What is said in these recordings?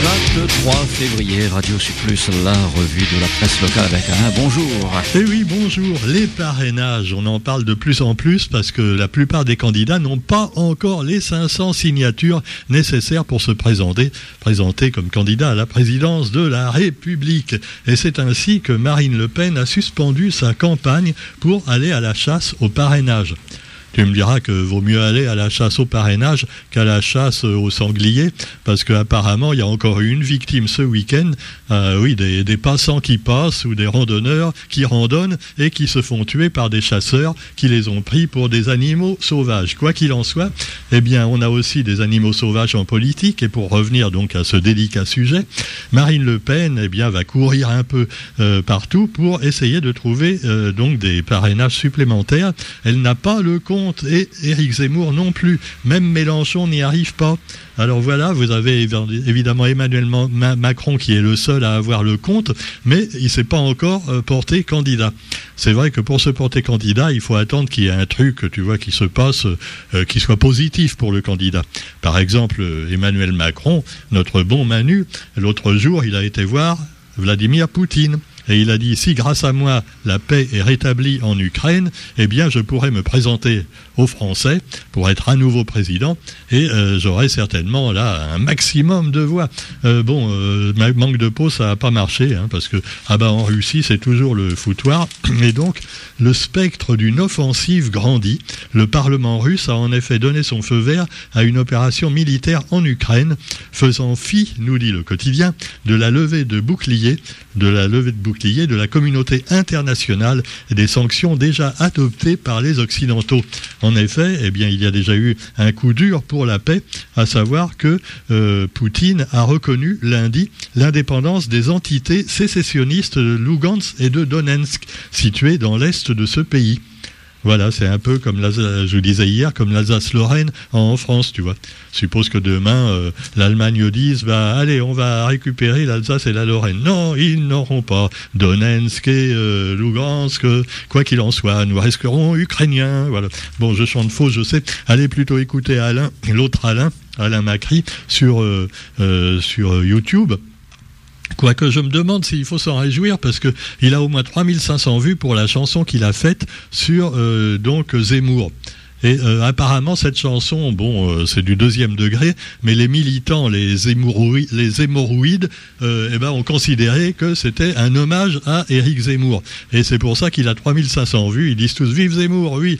23 février, Radio Sud Plus, la revue de la presse locale avec Alain. Bonjour. Eh oui, bonjour. Les parrainages, on en parle de plus en plus parce que la plupart des candidats n'ont pas encore les 500 signatures nécessaires pour se présenter, présenter comme candidat à la présidence de la République. Et c'est ainsi que Marine Le Pen a suspendu sa campagne pour aller à la chasse au parrainage. Tu me diras que vaut mieux aller à la chasse au parrainage qu'à la chasse au sanglier, parce qu'apparemment, il y a encore une victime ce week-end, euh, oui, des, des, passants qui passent ou des randonneurs qui randonnent et qui se font tuer par des chasseurs qui les ont pris pour des animaux sauvages. Quoi qu'il en soit, eh bien, on a aussi des animaux sauvages en politique, et pour revenir donc à ce délicat sujet, Marine Le Pen, eh bien, va courir un peu euh, partout pour essayer de trouver euh, donc des parrainages supplémentaires. Elle n'a pas le compte et Éric Zemmour non plus. Même Mélenchon n'y arrive pas. Alors voilà, vous avez évidemment Emmanuel Macron qui est le seul à avoir le compte, mais il ne s'est pas encore euh, porté candidat. C'est vrai que pour se porter candidat, il faut attendre qu'il y ait un truc, tu vois, qui se passe, euh, qui soit positif pour le candidat. Par exemple, Emmanuel Macron, notre bon Manu, l'autre jour, il a été voir Vladimir Poutine. Et il a dit, si grâce à moi la paix est rétablie en Ukraine, eh bien je pourrais me présenter aux Français pour être un nouveau président et euh, j'aurais certainement là un maximum de voix. Euh, bon, euh, manque de peau, ça n'a pas marché, hein, parce que ah bah, en Russie, c'est toujours le foutoir. Et donc, le spectre d'une offensive grandit. Le Parlement russe a en effet donné son feu vert à une opération militaire en Ukraine, faisant fi, nous dit le quotidien, de la levée de boucliers, de la levée de boucliers de la communauté internationale et des sanctions déjà adoptées par les Occidentaux. En effet, eh bien, il y a déjà eu un coup dur pour la paix, à savoir que euh, Poutine a reconnu lundi l'indépendance des entités sécessionnistes de Lugansk et de Donetsk, situées dans l'est de ce pays. Voilà, c'est un peu comme, je vous disais hier, comme l'Alsace-Lorraine en France, tu vois. Suppose que demain, euh, l'Allemagne dise, bah, allez, on va récupérer l'Alsace et la Lorraine. Non, ils n'auront pas. Donetsk et euh, Lugansk, quoi qu'il en soit, nous resterons ukrainiens. Voilà. Bon, je chante faux, je sais. Allez plutôt écouter Alain, l'autre Alain, Alain Macri, sur, euh, sur YouTube. Quoique je me demande s'il faut s'en réjouir parce qu'il a au moins 3500 vues pour la chanson qu'il a faite sur euh, donc Zemmour. Et euh, apparemment, cette chanson, bon, euh, c'est du deuxième degré, mais les militants, les, hémorroïdes, euh, eh ben, ont considéré que c'était un hommage à Éric Zemmour. Et c'est pour ça qu'il a 3500 vues. Ils disent tous Vive Zemmour, oui.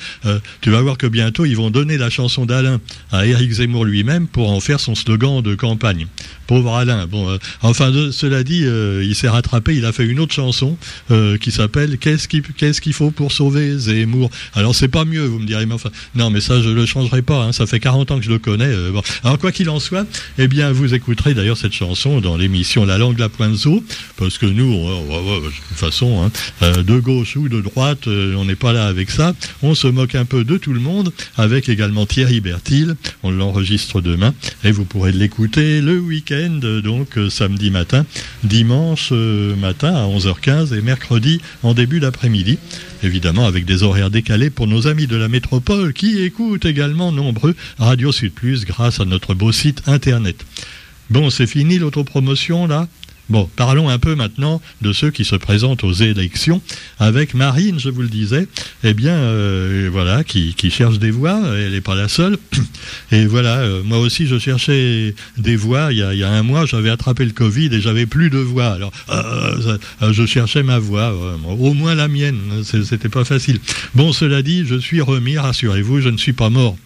tu vas voir que bientôt, ils vont donner la chanson d'Alain à Éric Zemmour lui-même pour en faire son slogan de campagne. Pauvre Alain. Bon, enfin, de, cela dit, il s'est rattrapé. Il a fait une autre chanson qui s'appelle Qu'est-ce qu'il faut pour sauver Zemmour? Alors, c'est pas mieux, vous me direz, mais enfin, non, mais ça, je ne le changerai pas. Hein. Ça fait 40 ans que je le connais. Euh, Alors, quoi qu'il en soit, eh bien, vous écouterez d'ailleurs cette chanson dans l'émission La langue la pointe parce que nous, de toute façon, hein, euh, de gauche ou de droite, euh, on n'est pas là avec ça. On se moque un peu de tout le monde, avec également Thierry Bertil. On l'enregistre demain, et vous pourrez l'écouter le week-end, donc samedi matin, dimanche matin à 11h15 et mercredi en début d'après-midi évidemment avec des horaires décalés pour nos amis de la métropole qui écoutent également nombreux Radio Sud Plus grâce à notre beau site internet. Bon, c'est fini l'autopromotion là? Bon, parlons un peu maintenant de ceux qui se présentent aux élections avec Marine, je vous le disais, eh bien, euh, voilà, qui, cherche des voix, elle n'est pas la seule. Et voilà, euh, moi aussi, je cherchais des voix. Il y a, un mois, j'avais attrapé le Covid et j'avais plus de voix. Alors, euh, je cherchais ma voix, au moins la mienne. C'était pas facile. Bon, cela dit, je suis remis, rassurez-vous, je ne suis pas mort.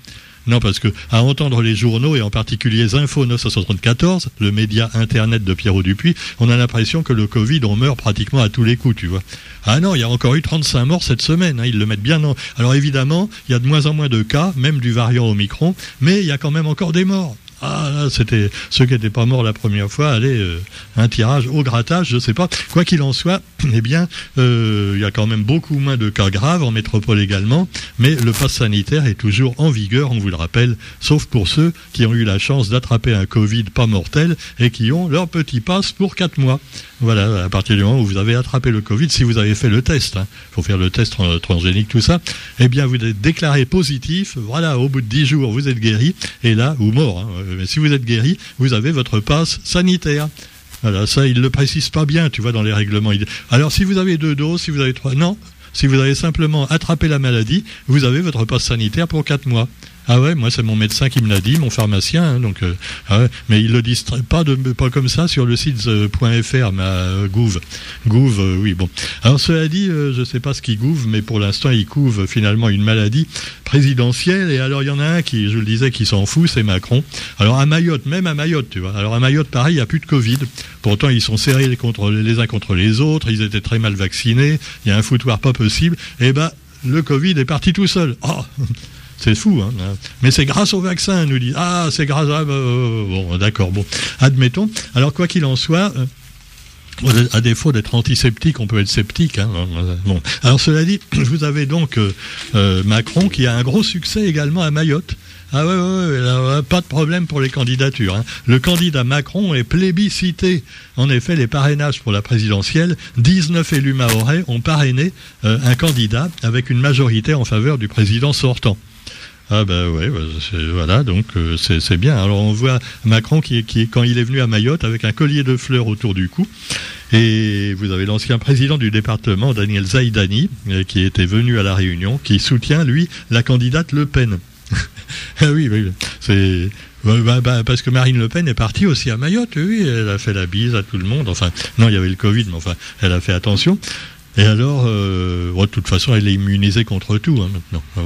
Non, parce que à entendre les journaux, et en particulier Info 974, le média internet de Pierrot Dupuis, on a l'impression que le Covid, on meurt pratiquement à tous les coups, tu vois. Ah non, il y a encore eu 35 morts cette semaine, hein, ils le mettent bien en... Alors évidemment, il y a de moins en moins de cas, même du variant Omicron, mais il y a quand même encore des morts. Ah, c'était ceux qui n'étaient pas morts la première fois, allez, euh, un tirage au grattage, je ne sais pas. Quoi qu'il en soit, eh bien, euh, il y a quand même beaucoup moins de cas graves en métropole également, mais le pass sanitaire est toujours en vigueur, on vous le rappelle, sauf pour ceux qui ont eu la chance d'attraper un Covid pas mortel et qui ont leur petit passe pour 4 mois. Voilà, à partir du moment où vous avez attrapé le Covid, si vous avez fait le test, il hein, faut faire le test transgénique, tout ça, eh bien, vous êtes déclaré positif, voilà, au bout de 10 jours, vous êtes guéri, et là, ou mort, hein, mais si vous êtes guéri, vous avez votre passe sanitaire. Voilà, ça, il ne le précise pas bien, tu vois, dans les règlements. Alors, si vous avez deux doses, si vous avez trois... Non, si vous avez simplement attrapé la maladie, vous avez votre passe sanitaire pour quatre mois. Ah ouais, moi c'est mon médecin qui me l'a dit, mon pharmacien, hein, donc euh, ah mais il le dit pas comme ça sur le site euh, .fr, mais euh, Gouv, Gouv, euh, oui bon. Alors cela dit, je ne sais pas ce qui gouve, mais pour l'instant il couve finalement une maladie présidentielle. Et alors il y en a un qui, je le disais, qui s'en fout, c'est Macron. Alors à Mayotte, même à Mayotte, tu vois. Alors à Mayotte, pareil, il n'y a plus de Covid. Pourtant ils sont serrés les uns contre les autres, ils étaient très mal vaccinés. Il y a un foutoir pas possible. Et eh ben le Covid est parti tout seul. Oh c'est fou, hein. Mais c'est grâce au vaccin, nous dit. Ah, c'est grâce à... Euh, bon, d'accord, bon. Admettons. Alors, quoi qu'il en soit... Euh, à défaut d'être antiseptique, on peut être sceptique. Hein. Bon. Alors cela dit, vous avez donc euh, Macron qui a un gros succès également à Mayotte. Ah ouais, ouais, ouais pas de problème pour les candidatures. Hein. Le candidat Macron est plébiscité. En effet, les parrainages pour la présidentielle, 19 élus maorais ont parrainé un candidat avec une majorité en faveur du président sortant. Ah ben ouais, voilà, donc euh, c'est bien. Alors on voit Macron qui, qui, quand il est venu à Mayotte avec un collier de fleurs autour du cou. Et vous avez l'ancien président du département, Daniel Zaidani, euh, qui était venu à la Réunion, qui soutient, lui, la candidate Le Pen. ah oui, oui, c'est... Bah, bah, parce que Marine Le Pen est partie aussi à Mayotte, oui, elle a fait la bise à tout le monde. Enfin, non, il y avait le Covid, mais enfin, elle a fait attention. Et alors, euh, de toute façon, elle est immunisée contre tout hein, maintenant. Ah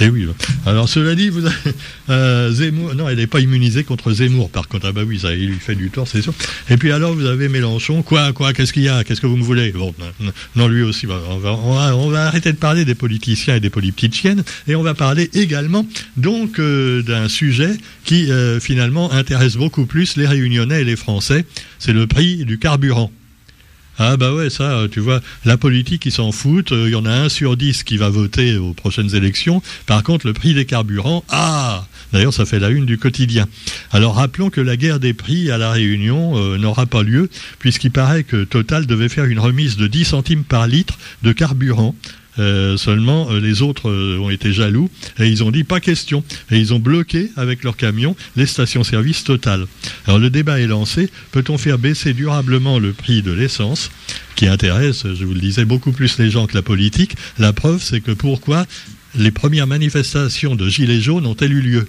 eh oui. Alors cela dit, vous avez, euh, Zemmour, non, elle n'est pas immunisée contre Zemmour. Par contre, ah bah oui, ça, il lui fait du tort, c'est sûr. Et puis alors, vous avez Mélenchon. Quoi, quoi Qu'est-ce qu'il y a? Qu'est-ce que vous me voulez? Bon, non, lui aussi. Bah, on, va, on, va, arrêter de parler des politiciens et des politiciennes, et on va parler également donc euh, d'un sujet qui euh, finalement intéresse beaucoup plus les Réunionnais et les Français. C'est le prix du carburant. Ah bah ouais, ça, euh, tu vois, la politique, ils s'en foutent. Il y en a un sur dix qui va voter aux prochaines élections. Par contre, le prix des carburants, ah D'ailleurs, ça fait la une du quotidien. Alors rappelons que la guerre des prix à La Réunion euh, n'aura pas lieu, puisqu'il paraît que Total devait faire une remise de 10 centimes par litre de carburant euh, seulement, euh, les autres euh, ont été jaloux et ils ont dit pas question. Et ils ont bloqué avec leurs camions les stations-service Total. Alors le débat est lancé. Peut-on faire baisser durablement le prix de l'essence qui intéresse, je vous le disais, beaucoup plus les gens que la politique? La preuve, c'est que pourquoi les premières manifestations de Gilets jaunes ont-elles eu lieu?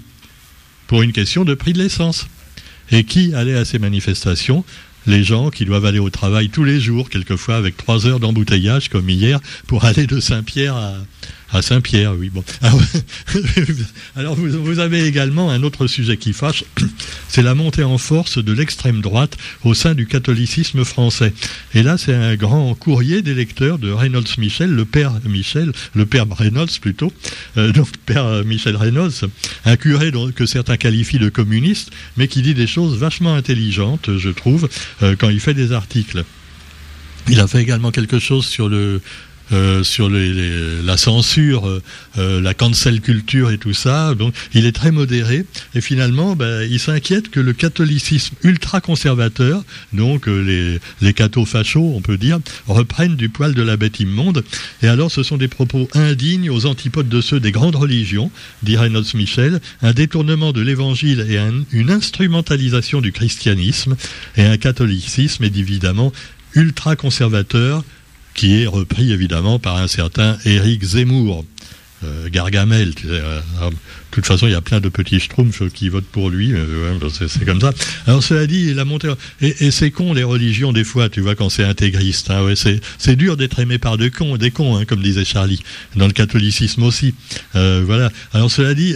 Pour une question de prix de l'essence. Et qui allait à ces manifestations? Les gens qui doivent aller au travail tous les jours, quelquefois avec trois heures d'embouteillage comme hier, pour aller de Saint-Pierre à, à Saint-Pierre, oui. Bon. Ah Alors, vous, avez également un autre sujet qui fâche, c'est la montée en force de l'extrême droite au sein du catholicisme français. Et là, c'est un grand courrier des lecteurs de Reynolds Michel, le père Michel, le père Reynolds plutôt, euh, donc père Michel Reynolds, un curé que certains qualifient de communiste, mais qui dit des choses vachement intelligentes, je trouve, euh, quand il fait des articles. Il a fait également quelque chose sur le, euh, sur la censure, euh, euh, la cancel culture et tout ça. Donc, il est très modéré. Et finalement, ben, il s'inquiète que le catholicisme ultra-conservateur, donc les, les fachos, on peut dire, reprennent du poil de la bête immonde. Et alors, ce sont des propos indignes aux antipodes de ceux des grandes religions, dit Reynolds Michel, un détournement de l'évangile et une instrumentalisation du christianisme et un catholicisme évidemment ultra-conservateur qui est repris évidemment par un certain Éric Zemmour. Euh, Gargamel, euh, de toute façon, il y a plein de petits schtroumpfs qui votent pour lui. Euh, c'est comme ça. Alors, cela dit, la montée. Et, c'est con, les religions, des fois, tu vois, quand c'est intégriste. Hein, ouais, c'est dur d'être aimé par des cons, des cons hein, comme disait Charlie. Dans le catholicisme aussi. Voilà. Alors, cela dit,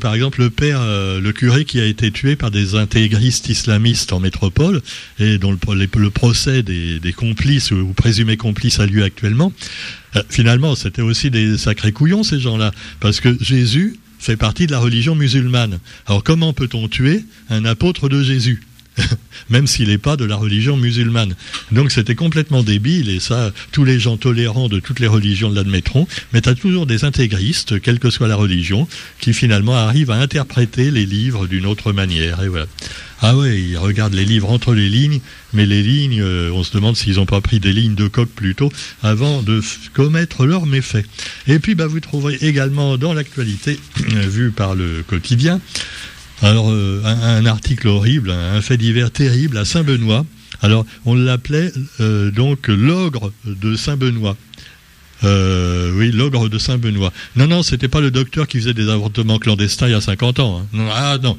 par exemple, le père, le curé qui a été tué par des intégristes islamistes en métropole, et dont le, procès des, complices ou présumés complices a lieu actuellement, finalement, c'était aussi des sacrés couillons, ces gens-là. Parce que Jésus fait partie de la religion musulmane. Alors comment peut-on tuer un apôtre de Jésus? même s'il n'est pas de la religion musulmane. Donc c'était complètement débile, et ça, tous les gens tolérants de toutes les religions l'admettront, mais tu as toujours des intégristes, quelle que soit la religion, qui finalement arrivent à interpréter les livres d'une autre manière. Ah ouais, ils regardent les livres entre les lignes, mais les lignes, euh, on se demande s'ils n'ont pas pris des lignes de coq plutôt avant de commettre leurs méfaits. Et puis bah, vous trouverez également dans l'actualité, vue par le quotidien, Alors, euh, un, article horrible, un fait divers terrible à Saint-Benoît. Alors, on l'appelait euh, donc l'ogre de Saint-Benoît. Euh, oui, l'ogre de Saint-Benoît. Non, non, c'était pas le docteur qui faisait des avortements clandestins il y a 50 ans. Hein. Ah non.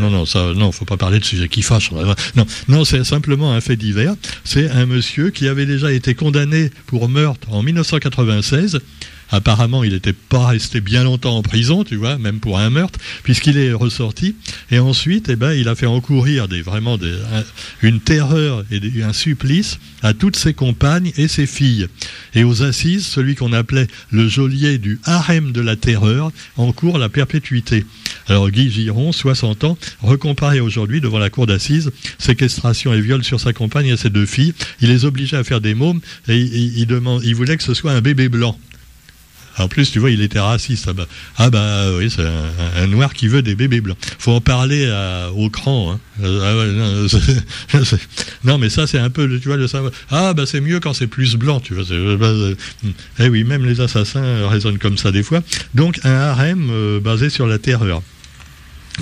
Non, non, ça, non, faut pas parler de sujet qui fâche. Non, non, c'est simplement un fait divers. C'est un monsieur qui avait déjà été condamné pour meurtre en 1996 Apparemment, il n'était pas resté bien longtemps en prison, tu vois, même pour un meurtre, puisqu'il est ressorti. Et ensuite, eh ben, il a fait encourir des, vraiment une terreur et un supplice à toutes ses compagnes et ses filles. Et aux assises, celui qu'on appelait le geôlier du harem de la terreur encourt la perpétuité. Alors Guy Giron, 60 ans, recomparé aujourd'hui devant la cour d'assises, séquestration et viol sur sa compagne et ses deux filles. Il les obligeait à faire des mômes et il, il voulait que ce soit un bébé blanc. En plus, tu vois, il était raciste. Ah bah, ah bah oui, c'est un, noir qui veut des bébés blancs. faut en parler au cran. Hein. Euh, ah non, mais ça, c'est un peu, tu vois, le savoir. Ah bah c'est mieux quand c'est plus blanc, tu vois. Euh, bah, euh, eh oui, même les assassins raisonnent comme ça des fois. Donc, un harem basé sur la terreur.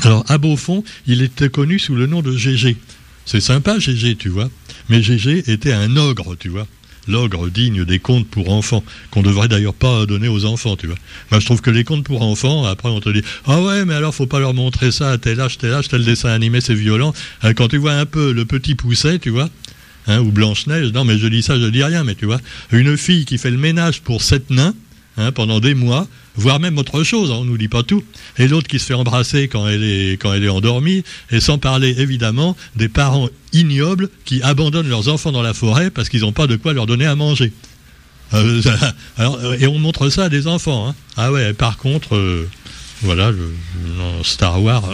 Alors, à Beaufond, il était connu sous le nom de Gégé. C'est sympa, Gégé, tu vois. Mais Gégé était un ogre, tu vois l'ogre digne des contes pour enfants, qu'on devrait d'ailleurs pas donner aux enfants, tu vois. Moi, je trouve que les contes pour enfants, après, on te dit, ah ouais, mais alors, faut pas leur montrer ça à tel âge, tel âge, tel dessin animé, c'est violent. Euh, quand tu vois un peu le petit pousset, tu vois, hein, ou Blanche-Neige, non, mais je dis ça, je dis rien, mais tu vois, une fille qui fait le ménage pour sept nains, hein, pendant des mois, voire même autre chose, on ne nous dit pas tout. Et l'autre qui se fait embrasser quand elle, est, quand elle est endormie, et sans parler évidemment des parents ignobles qui abandonnent leurs enfants dans la forêt parce qu'ils n'ont pas de quoi leur donner à manger. Euh, et on montre ça à des enfants. Hein. Ah ouais, par contre, euh, voilà, Star Wars.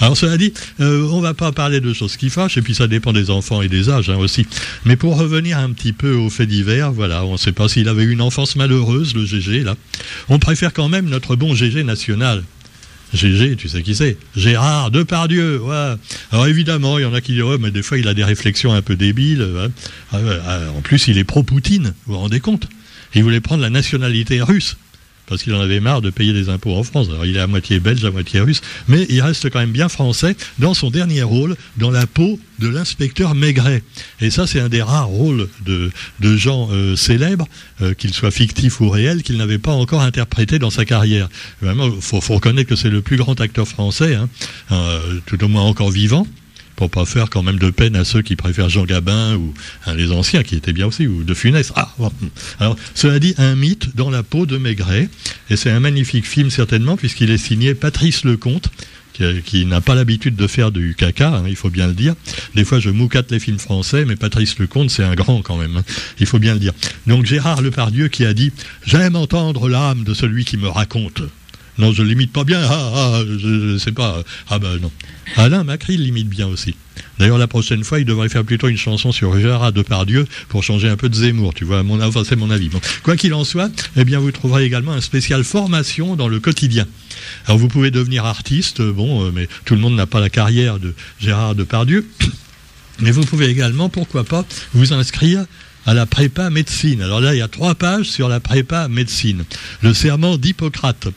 Alors cela dit, euh, on va pas parler de choses qui fâchent, et puis ça dépend des enfants et des âges hein, aussi. Mais pour revenir un petit peu aux faits divers, voilà, on ne sait pas s'il avait eu une enfance malheureuse, le GG, là. On préfère quand même notre bon GG national. GG, tu sais qui c'est? Gérard Depardieu. Ouais. Alors évidemment, il y en a qui diront, mais des fois il a des réflexions un peu débiles. Hein. Ah ah, en plus, il est pro-Poutine, vous vous rendez compte? Il voulait prendre la nationalité russe parce qu'il en avait marre de payer des impôts en France. Alors il est à moitié belge, à moitié russe, mais il reste quand même bien français dans son dernier rôle, dans la peau de l'inspecteur Maigret. Et ça, c'est un des rares rôles de, gens euh, célèbres, euh, qu'ils soient fictifs ou réels, qu'il n'avait pas encore interprété dans sa carrière. Vraiment, il faut, reconnaître que c'est le plus grand acteur français, hein, euh, tout au moins encore vivant pour pas faire quand même de peine à ceux qui préfèrent Jean Gabin ou les anciens qui étaient bien aussi, ou de Funès. Ah, Alors, cela dit, un mythe dans la peau de Maigret, et c'est un magnifique film certainement, puisqu'il est signé Patrice Lecomte, qui, n'a pas l'habitude de faire du caca, hein, il faut bien le dire. Des fois, je moucate les films français, mais Patrice Lecomte, c'est un grand quand même, hein, il faut bien le dire. Donc Gérard Lepardieu qui a dit « J'aime entendre l'âme de celui qui me raconte ». Non, je l'imite pas bien. Ah, ah je ne sais pas. Ah ben non. Alain Macri l'imite bien aussi. D'ailleurs, la prochaine fois, il devrait faire plutôt une chanson sur Gérard Depardieu pour changer un peu de Zemmour. Tu vois, enfin, c'est mon avis. Quoi qu'il en soit, eh bien, vous trouverez également un spécial formation dans le quotidien. Alors, vous pouvez devenir artiste, bon, euh, mais tout le monde n'a pas la carrière de Gérard Depardieu. Mais vous pouvez également, pourquoi pas, vous inscrire à la prépa médecine. Alors là, il y a trois pages sur la prépa médecine. Le serment d'Hippocrate.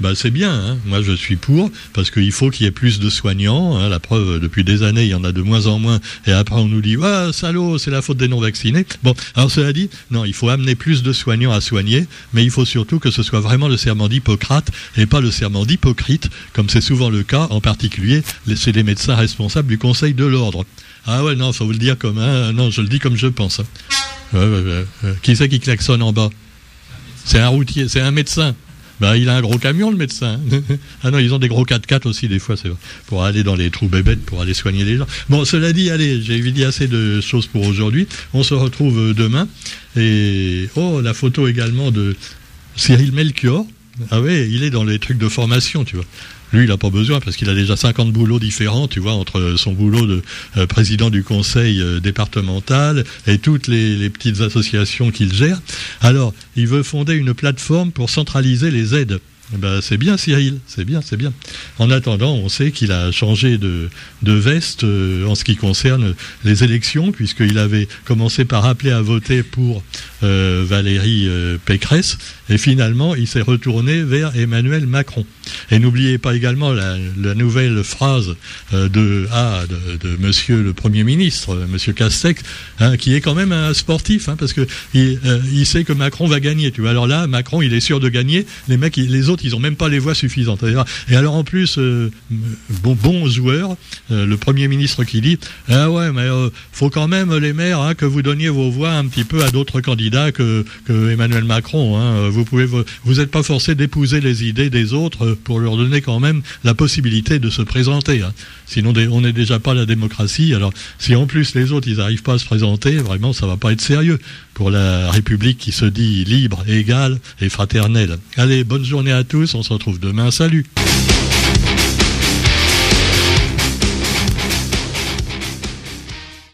Bah, c'est bien, hein. moi je suis pour, parce qu'il faut qu'il y ait plus de soignants. Hein. La preuve, depuis des années, il y en a de moins en moins, et après on nous dit Ah, salaud, c'est la faute des non-vaccinés. Bon, alors cela dit, non, il faut amener plus de soignants à soigner, mais il faut surtout que ce soit vraiment le serment d'Hippocrate et pas le serment d'Hypocrite, comme c'est souvent le cas, en particulier, c'est les médecins responsables du Conseil de l'ordre. Ah ouais, non, faut vous le dire comme, hein, non, je le dis comme je pense. Hein. qui c'est qui klaxonne en bas? C'est un routier, c'est un médecin. Bah, il a un gros camion, le médecin. ah non, ils ont des gros 4x4 aussi, des fois, c'est pour aller dans les trous bébêtes, pour aller soigner les gens. Bon, cela dit, allez, j'ai dit assez de choses pour aujourd'hui. On se retrouve euh, demain. Et, oh, la photo également de Cyril Melchior. Ah ouais, il est dans les trucs de formation, tu vois. Lui, il n'a pas besoin parce qu'il a déjà 50 boulots différents, tu vois, entre son boulot de euh, président du conseil euh, départemental et toutes les, petites associations qu'il gère. Alors, il veut fonder une plateforme pour centraliser les aides. Eh ben, c'est bien Cyril, c'est bien, c'est bien. En attendant, on sait qu'il a changé de, de veste euh, en ce qui concerne les élections, puisqu'il avait commencé par appeler à voter pour euh, Valérie euh, Pécresse, et finalement il s'est retourné vers Emmanuel Macron. Et n'oubliez pas également la, nouvelle phrase de, ah, de, Monsieur le Premier ministre, Monsieur Castex, hein, qui est quand même un sportif, hein, parce que il, sait que Macron va gagner. Tu vois. Alors là, Macron, il est sûr de gagner. Les mecs, les autres, ils n'ont même pas les voix suffisantes. Et alors en plus, bon, bon joueur, le Premier ministre qui dit, ah ouais, mais faut quand même les maires hein, que vous donniez vos voix un petit peu à d'autres candidats que, Emmanuel Macron. Hein. Vous n'êtes pas forcé d'épouser les idées des autres pour leur donner quand même la possibilité de se présenter. Hein. Sinon, on n'est déjà pas la démocratie. Alors, si en plus les autres, ils n'arrivent pas à se présenter, vraiment, ça va pas être sérieux pour la République qui se dit libre, égale et fraternelle. Allez, bonne journée à tous. On se retrouve demain. Salut.